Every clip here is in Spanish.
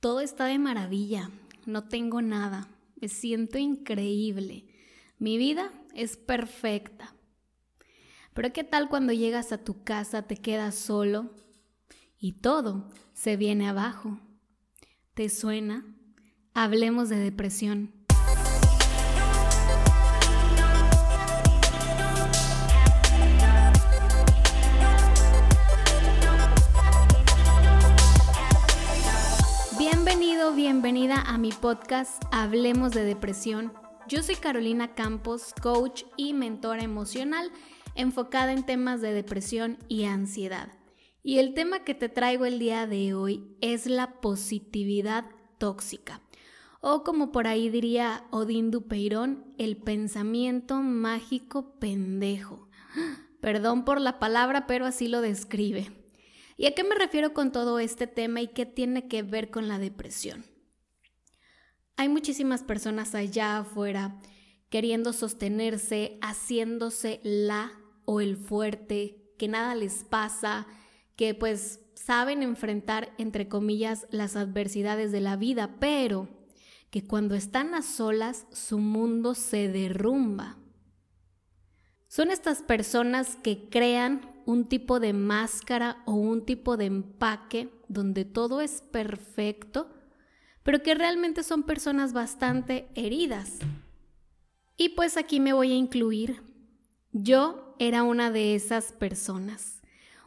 Todo está de maravilla, no tengo nada, me siento increíble, mi vida es perfecta. Pero ¿qué tal cuando llegas a tu casa, te quedas solo y todo se viene abajo? ¿Te suena? Hablemos de depresión. Bienvenida a mi podcast Hablemos de Depresión. Yo soy Carolina Campos, coach y mentora emocional enfocada en temas de depresión y ansiedad. Y el tema que te traigo el día de hoy es la positividad tóxica. O como por ahí diría Odín Dupeirón, el pensamiento mágico pendejo. Perdón por la palabra, pero así lo describe. ¿Y a qué me refiero con todo este tema y qué tiene que ver con la depresión? Hay muchísimas personas allá afuera queriendo sostenerse, haciéndose la o el fuerte, que nada les pasa, que pues saben enfrentar, entre comillas, las adversidades de la vida, pero que cuando están a solas su mundo se derrumba. Son estas personas que crean un tipo de máscara o un tipo de empaque donde todo es perfecto, pero que realmente son personas bastante heridas. Y pues aquí me voy a incluir. Yo era una de esas personas.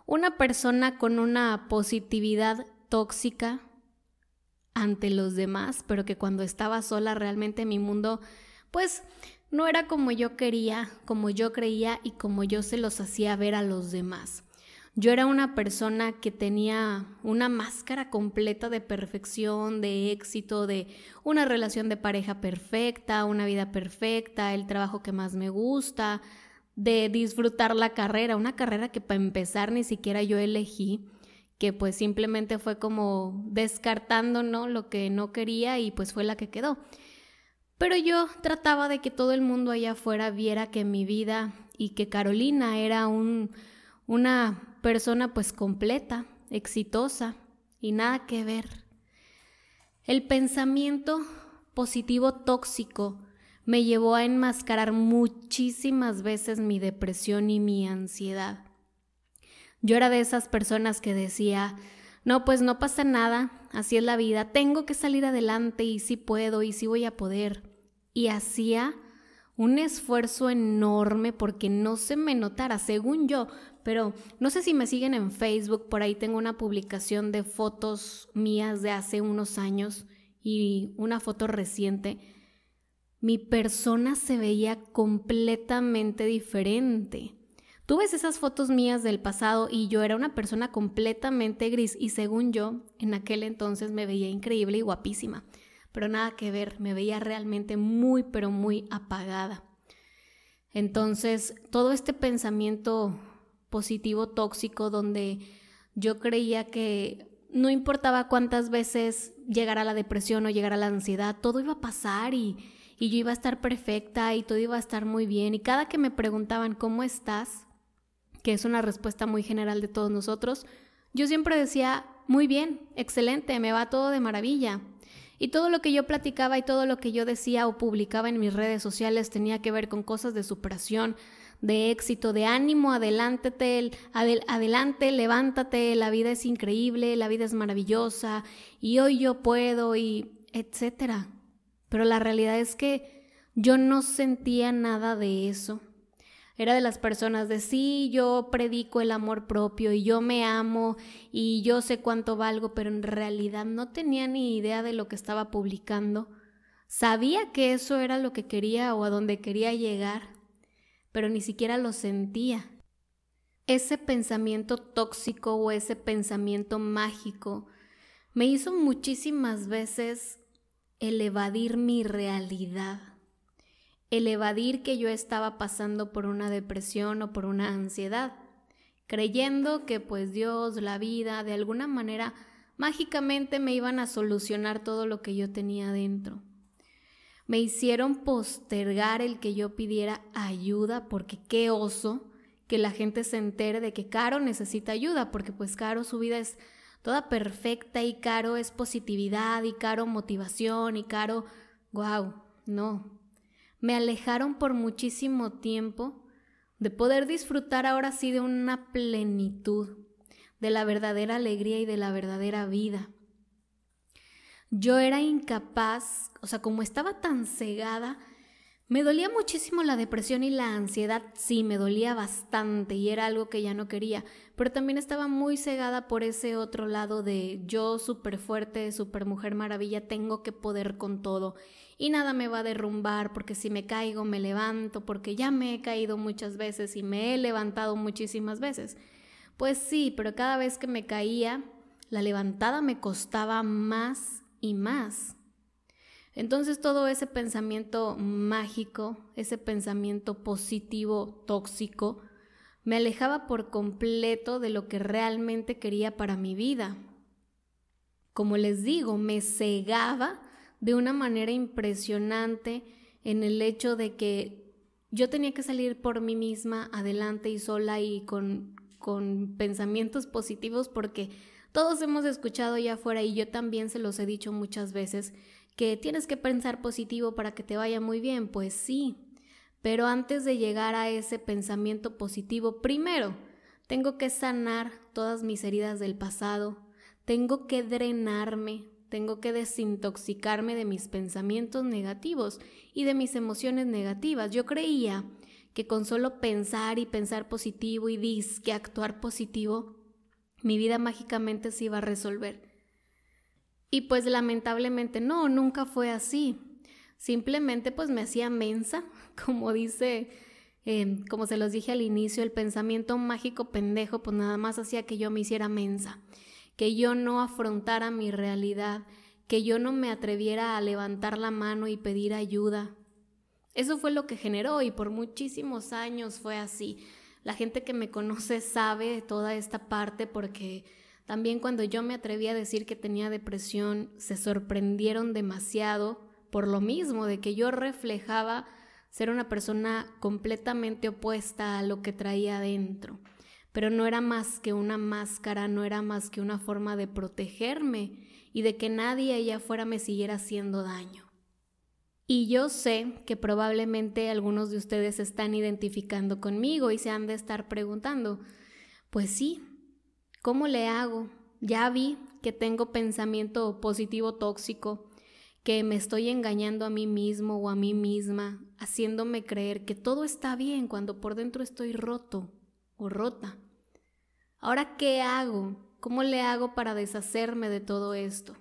Una persona con una positividad tóxica ante los demás, pero que cuando estaba sola realmente mi mundo pues no era como yo quería, como yo creía y como yo se los hacía ver a los demás. Yo era una persona que tenía una máscara completa de perfección, de éxito, de una relación de pareja perfecta, una vida perfecta, el trabajo que más me gusta, de disfrutar la carrera, una carrera que para empezar ni siquiera yo elegí, que pues simplemente fue como descartando ¿no? lo que no quería y pues fue la que quedó. Pero yo trataba de que todo el mundo allá afuera viera que mi vida y que Carolina era un, una persona pues completa, exitosa y nada que ver. El pensamiento positivo tóxico me llevó a enmascarar muchísimas veces mi depresión y mi ansiedad. Yo era de esas personas que decía, no, pues no pasa nada, así es la vida, tengo que salir adelante y sí puedo y sí voy a poder y hacía un esfuerzo enorme porque no se me notara, según yo, pero no sé si me siguen en Facebook, por ahí tengo una publicación de fotos mías de hace unos años y una foto reciente. Mi persona se veía completamente diferente. Tú ves esas fotos mías del pasado y yo era una persona completamente gris y según yo, en aquel entonces me veía increíble y guapísima pero nada que ver, me veía realmente muy, pero muy apagada. Entonces, todo este pensamiento positivo tóxico donde yo creía que no importaba cuántas veces llegara la depresión o llegara la ansiedad, todo iba a pasar y, y yo iba a estar perfecta y todo iba a estar muy bien. Y cada que me preguntaban, ¿cómo estás? Que es una respuesta muy general de todos nosotros, yo siempre decía, muy bien, excelente, me va todo de maravilla. Y todo lo que yo platicaba y todo lo que yo decía o publicaba en mis redes sociales tenía que ver con cosas de superación, de éxito, de ánimo, adelántate, adelante, levántate, la vida es increíble, la vida es maravillosa y hoy yo puedo y etcétera. Pero la realidad es que yo no sentía nada de eso. Era de las personas de sí, yo predico el amor propio y yo me amo y yo sé cuánto valgo, pero en realidad no tenía ni idea de lo que estaba publicando. Sabía que eso era lo que quería o a dónde quería llegar, pero ni siquiera lo sentía. Ese pensamiento tóxico o ese pensamiento mágico me hizo muchísimas veces el evadir mi realidad el evadir que yo estaba pasando por una depresión o por una ansiedad, creyendo que pues Dios, la vida, de alguna manera mágicamente me iban a solucionar todo lo que yo tenía dentro. Me hicieron postergar el que yo pidiera ayuda porque qué oso que la gente se entere de que Caro necesita ayuda, porque pues Caro su vida es toda perfecta y Caro es positividad y Caro motivación y Caro, wow, no. Me alejaron por muchísimo tiempo de poder disfrutar ahora sí de una plenitud, de la verdadera alegría y de la verdadera vida. Yo era incapaz, o sea, como estaba tan cegada, me dolía muchísimo la depresión y la ansiedad, sí, me dolía bastante y era algo que ya no quería, pero también estaba muy cegada por ese otro lado de yo súper fuerte, súper mujer maravilla, tengo que poder con todo y nada me va a derrumbar porque si me caigo me levanto, porque ya me he caído muchas veces y me he levantado muchísimas veces. Pues sí, pero cada vez que me caía, la levantada me costaba más y más. Entonces todo ese pensamiento mágico, ese pensamiento positivo, tóxico, me alejaba por completo de lo que realmente quería para mi vida. Como les digo, me cegaba de una manera impresionante en el hecho de que yo tenía que salir por mí misma adelante y sola y con, con pensamientos positivos porque todos hemos escuchado ya afuera y yo también se los he dicho muchas veces que tienes que pensar positivo para que te vaya muy bien, pues sí, pero antes de llegar a ese pensamiento positivo, primero, tengo que sanar todas mis heridas del pasado, tengo que drenarme, tengo que desintoxicarme de mis pensamientos negativos y de mis emociones negativas. Yo creía que con solo pensar y pensar positivo y que actuar positivo, mi vida mágicamente se iba a resolver. Y pues lamentablemente no, nunca fue así. Simplemente pues me hacía mensa, como dice, em, como se los dije al inicio, el pensamiento mágico pendejo pues nada más hacía que yo me hiciera mensa, que yo no afrontara mi realidad, que yo no me atreviera a levantar la mano y pedir ayuda. Eso fue lo que generó y por muchísimos años fue así. La gente que me conoce sabe toda esta parte porque también cuando yo me atreví a decir que tenía depresión, se sorprendieron demasiado por lo mismo, de que yo reflejaba ser una persona completamente opuesta a lo que traía adentro. Pero no era más que una máscara, no era más que una forma de protegerme y de que nadie allá afuera me siguiera haciendo daño. Y yo sé que probablemente algunos de ustedes se están identificando conmigo y se han de estar preguntando, pues sí, ¿Cómo le hago? Ya vi que tengo pensamiento positivo tóxico, que me estoy engañando a mí mismo o a mí misma, haciéndome creer que todo está bien cuando por dentro estoy roto o rota. Ahora, ¿qué hago? ¿Cómo le hago para deshacerme de todo esto?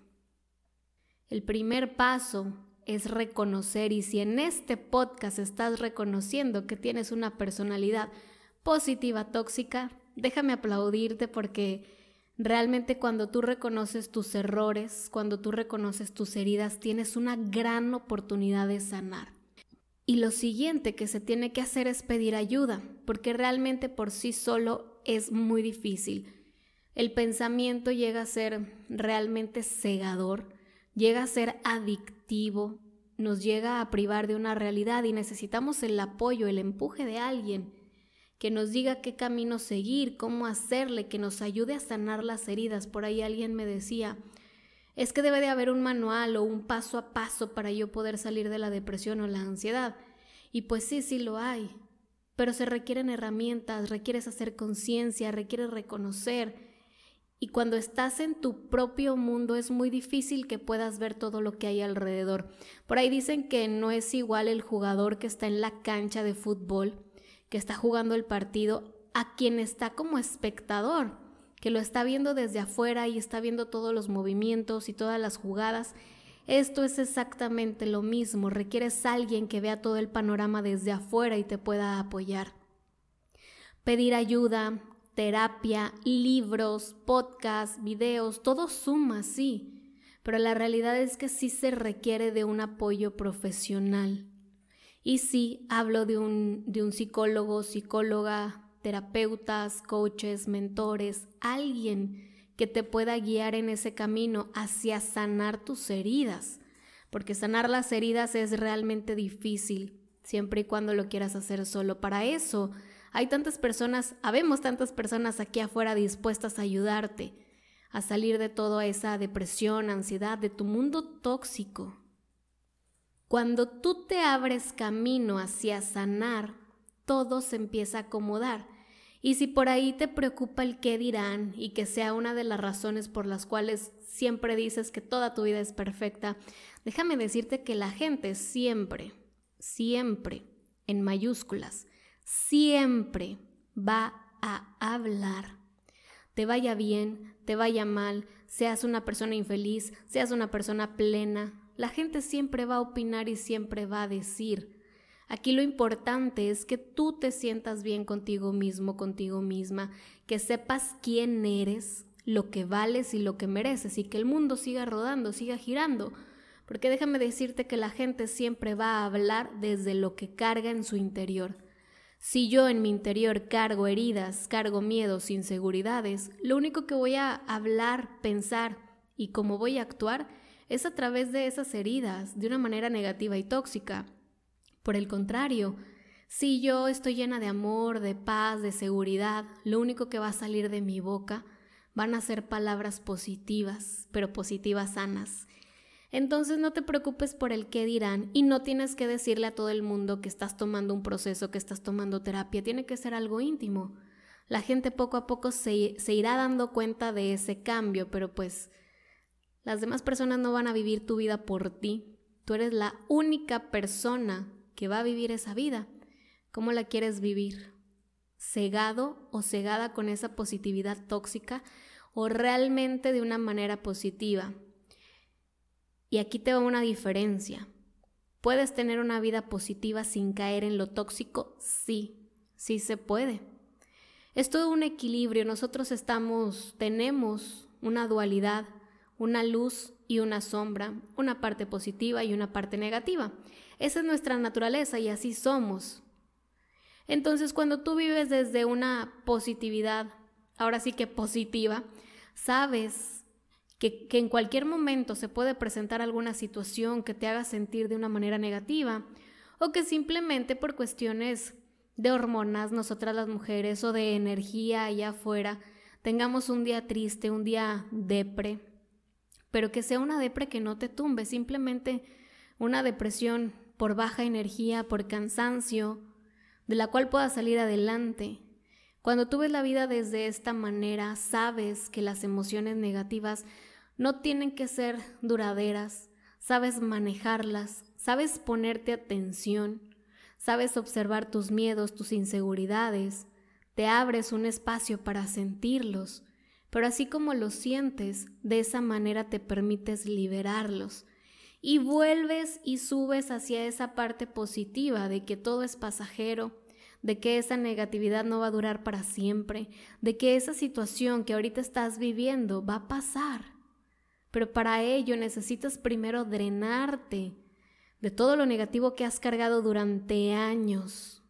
El primer paso es reconocer y si en este podcast estás reconociendo que tienes una personalidad positiva tóxica, déjame aplaudirte porque realmente cuando tú reconoces tus errores, cuando tú reconoces tus heridas, tienes una gran oportunidad de sanar. Y lo siguiente que se tiene que hacer es pedir ayuda, porque realmente por sí solo es muy difícil. El pensamiento llega a ser realmente cegador, llega a ser adictivo, nos llega a privar de una realidad y necesitamos el apoyo, el empuje de alguien que nos diga qué camino seguir, cómo hacerle, que nos ayude a sanar las heridas. Por ahí alguien me decía, es que debe de haber un manual o un paso a paso para yo poder salir de la depresión o la ansiedad. Y pues sí, sí lo hay, pero se requieren herramientas, requieres hacer conciencia, requieres reconocer. Y cuando estás en tu propio mundo es muy difícil que puedas ver todo lo que hay alrededor. Por ahí dicen que no es igual el jugador que está en la cancha de fútbol que está jugando el partido a quien está como espectador, que lo está viendo desde afuera y está viendo todos los movimientos y todas las jugadas. Esto es exactamente lo mismo, requieres a alguien que vea todo el panorama desde afuera y te pueda apoyar. Pedir ayuda, terapia, libros, podcasts, videos, todo suma, sí, pero la realidad es que sí se requiere de un apoyo profesional. Y sí, hablo de un, de un psicólogo, psicóloga, terapeutas, coaches, mentores, alguien que te pueda guiar en ese camino hacia sanar tus heridas, porque sanar las heridas es realmente difícil, siempre y cuando lo quieras hacer solo. Para eso hay tantas personas, habemos tantas personas aquí afuera dispuestas a ayudarte, a salir de toda esa depresión, ansiedad, de tu mundo tóxico. Cuando tú te abres camino hacia sanar, todo se empieza a acomodar. Y si por ahí te preocupa el qué dirán y que sea una de las razones por las cuales siempre dices que toda tu vida es perfecta, déjame decirte que la gente siempre, siempre, en mayúsculas, siempre va a hablar. Te vaya bien, te vaya mal, seas una persona infeliz, seas una persona plena, la gente siempre va a opinar y siempre va a decir. Aquí lo importante es que tú te sientas bien contigo mismo, contigo misma, que sepas quién eres, lo que vales y lo que mereces y que el mundo siga rodando, siga girando. Porque déjame decirte que la gente siempre va a hablar desde lo que carga en su interior. Si yo en mi interior cargo heridas, cargo miedos, inseguridades, lo único que voy a hablar, pensar y cómo voy a actuar es a través de esas heridas, de una manera negativa y tóxica. Por el contrario, si yo estoy llena de amor, de paz, de seguridad, lo único que va a salir de mi boca van a ser palabras positivas, pero positivas sanas, entonces no te preocupes por el qué dirán y no tienes que decirle a todo el mundo que estás tomando un proceso, que estás tomando terapia, tiene que ser algo íntimo. La gente poco a poco se, se irá dando cuenta de ese cambio, pero pues las demás personas no van a vivir tu vida por ti. Tú eres la única persona que va a vivir esa vida. ¿Cómo la quieres vivir? ¿Cegado o cegada con esa positividad tóxica o realmente de una manera positiva? Y aquí te va una diferencia. ¿Puedes tener una vida positiva sin caer en lo tóxico? Sí, sí se puede. Es todo un equilibrio. Nosotros estamos, tenemos una dualidad, una luz y una sombra, una parte positiva y una parte negativa. Esa es nuestra naturaleza y así somos. Entonces, cuando tú vives desde una positividad, ahora sí que positiva, sabes que, en cualquier momento se puede presentar alguna situación que te haga sentir de una manera negativa o que simplemente por cuestiones de hormonas, nosotras las mujeres, o de energía allá afuera, tengamos un día triste, un día depre, pero que sea una depre que no te tumbe, simplemente una depresión por baja energía, por cansancio, de la cual puedas salir adelante. Cuando tú ves la vida desde esta manera, sabes que las emociones negativas no tienen que ser duraderas, sabes manejarlas, sabes ponerte atención, sabes observar tus miedos, tus inseguridades, te abres un espacio para sentirlos, pero así como los sientes, de esa manera te permites liberarlos. Y vuelves y subes hacia esa parte positiva de que todo es pasajero, de que esa negatividad no va a durar para siempre, de que esa situación que ahorita estás viviendo va a pasar. Pero para ello necesitas primero drenarte de todo lo negativo que has cargado durante años.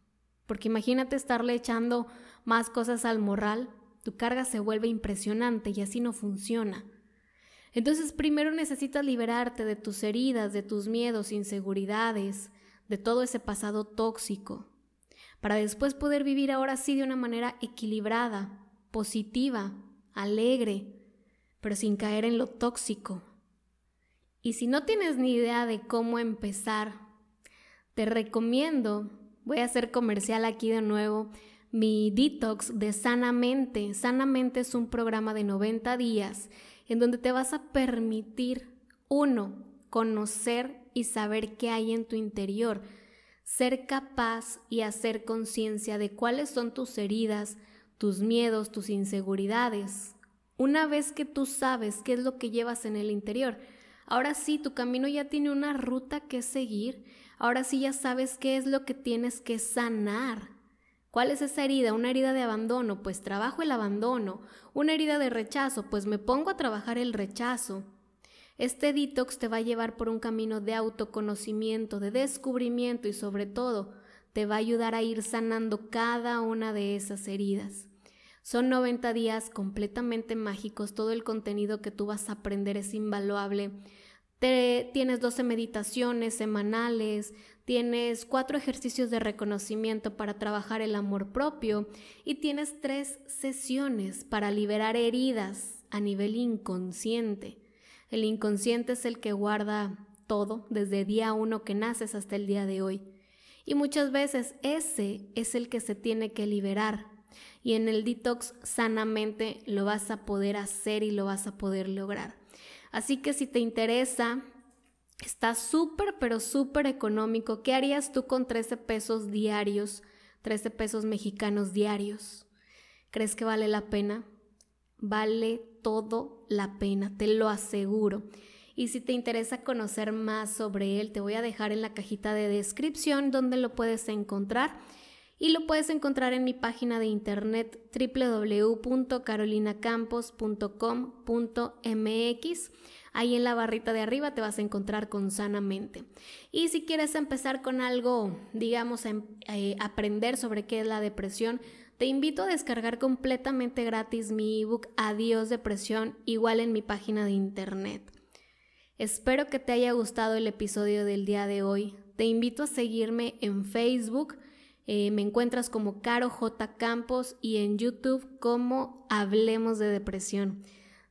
Porque imagínate estarle echando más cosas al morral, tu carga se vuelve impresionante y así no funciona. Entonces primero necesitas liberarte de tus heridas, de tus miedos, inseguridades, de todo ese pasado tóxico, para después poder vivir ahora sí de una manera equilibrada, positiva, alegre, pero sin caer en lo tóxico. Y si no tienes ni idea de cómo empezar, te recomiendo, voy a hacer comercial aquí de nuevo, mi detox de Sanamente. Sanamente es un programa de 90 días en donde te vas a permitir, uno, conocer y saber qué hay en tu interior, ser capaz y hacer conciencia de cuáles son tus heridas, tus miedos, tus inseguridades, una vez que tú sabes qué es lo que llevas en el interior, ahora sí, tu camino ya tiene una ruta que seguir, ahora sí ya sabes qué es lo que tienes que sanar. ¿Cuál es esa herida? Una herida de abandono, pues trabajo el abandono. Una herida de rechazo, pues me pongo a trabajar el rechazo. Este detox te va a llevar por un camino de autoconocimiento, de descubrimiento y sobre todo te va a ayudar a ir sanando cada una de esas heridas. Son 90 días completamente mágicos, todo el contenido que tú vas a aprender es invaluable. Tienes 12 meditaciones semanales, tienes cuatro ejercicios de reconocimiento para trabajar el amor propio y tienes tres sesiones para liberar heridas a nivel inconsciente. El inconsciente es el que guarda todo desde día uno que naces hasta el día de hoy. Y muchas veces ese es el que se tiene que liberar. Y en el detox sanamente lo vas a poder hacer y lo vas a poder lograr. Así que si te interesa, está súper, pero súper económico. ¿Qué harías tú con 13 pesos diarios? 13 pesos mexicanos diarios. ¿Crees que vale la pena? Vale todo la pena, te lo aseguro. Y si te interesa conocer más sobre él, te voy a dejar en la cajita de descripción donde lo puedes encontrar. Y lo puedes encontrar en mi página de internet www.carolinacampos.com.mx. Ahí en la barrita de arriba te vas a encontrar con Sanamente. Y si quieres empezar con algo, digamos, em, eh, aprender sobre qué es la depresión, te invito a descargar completamente gratis mi ebook Adiós Depresión, igual en mi página de internet. Espero que te haya gustado el episodio del día de hoy. Te invito a seguirme en Facebook. Eh, me encuentras como Caro J. Campos y en YouTube como Hablemos de Depresión.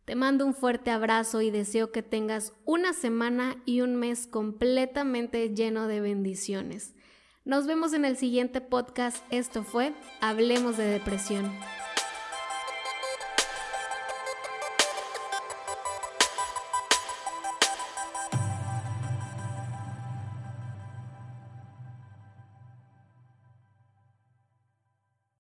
Te mando un fuerte abrazo y deseo que tengas una semana y un mes completamente lleno de bendiciones. Nos vemos en el siguiente podcast. Esto fue Hablemos de Depresión.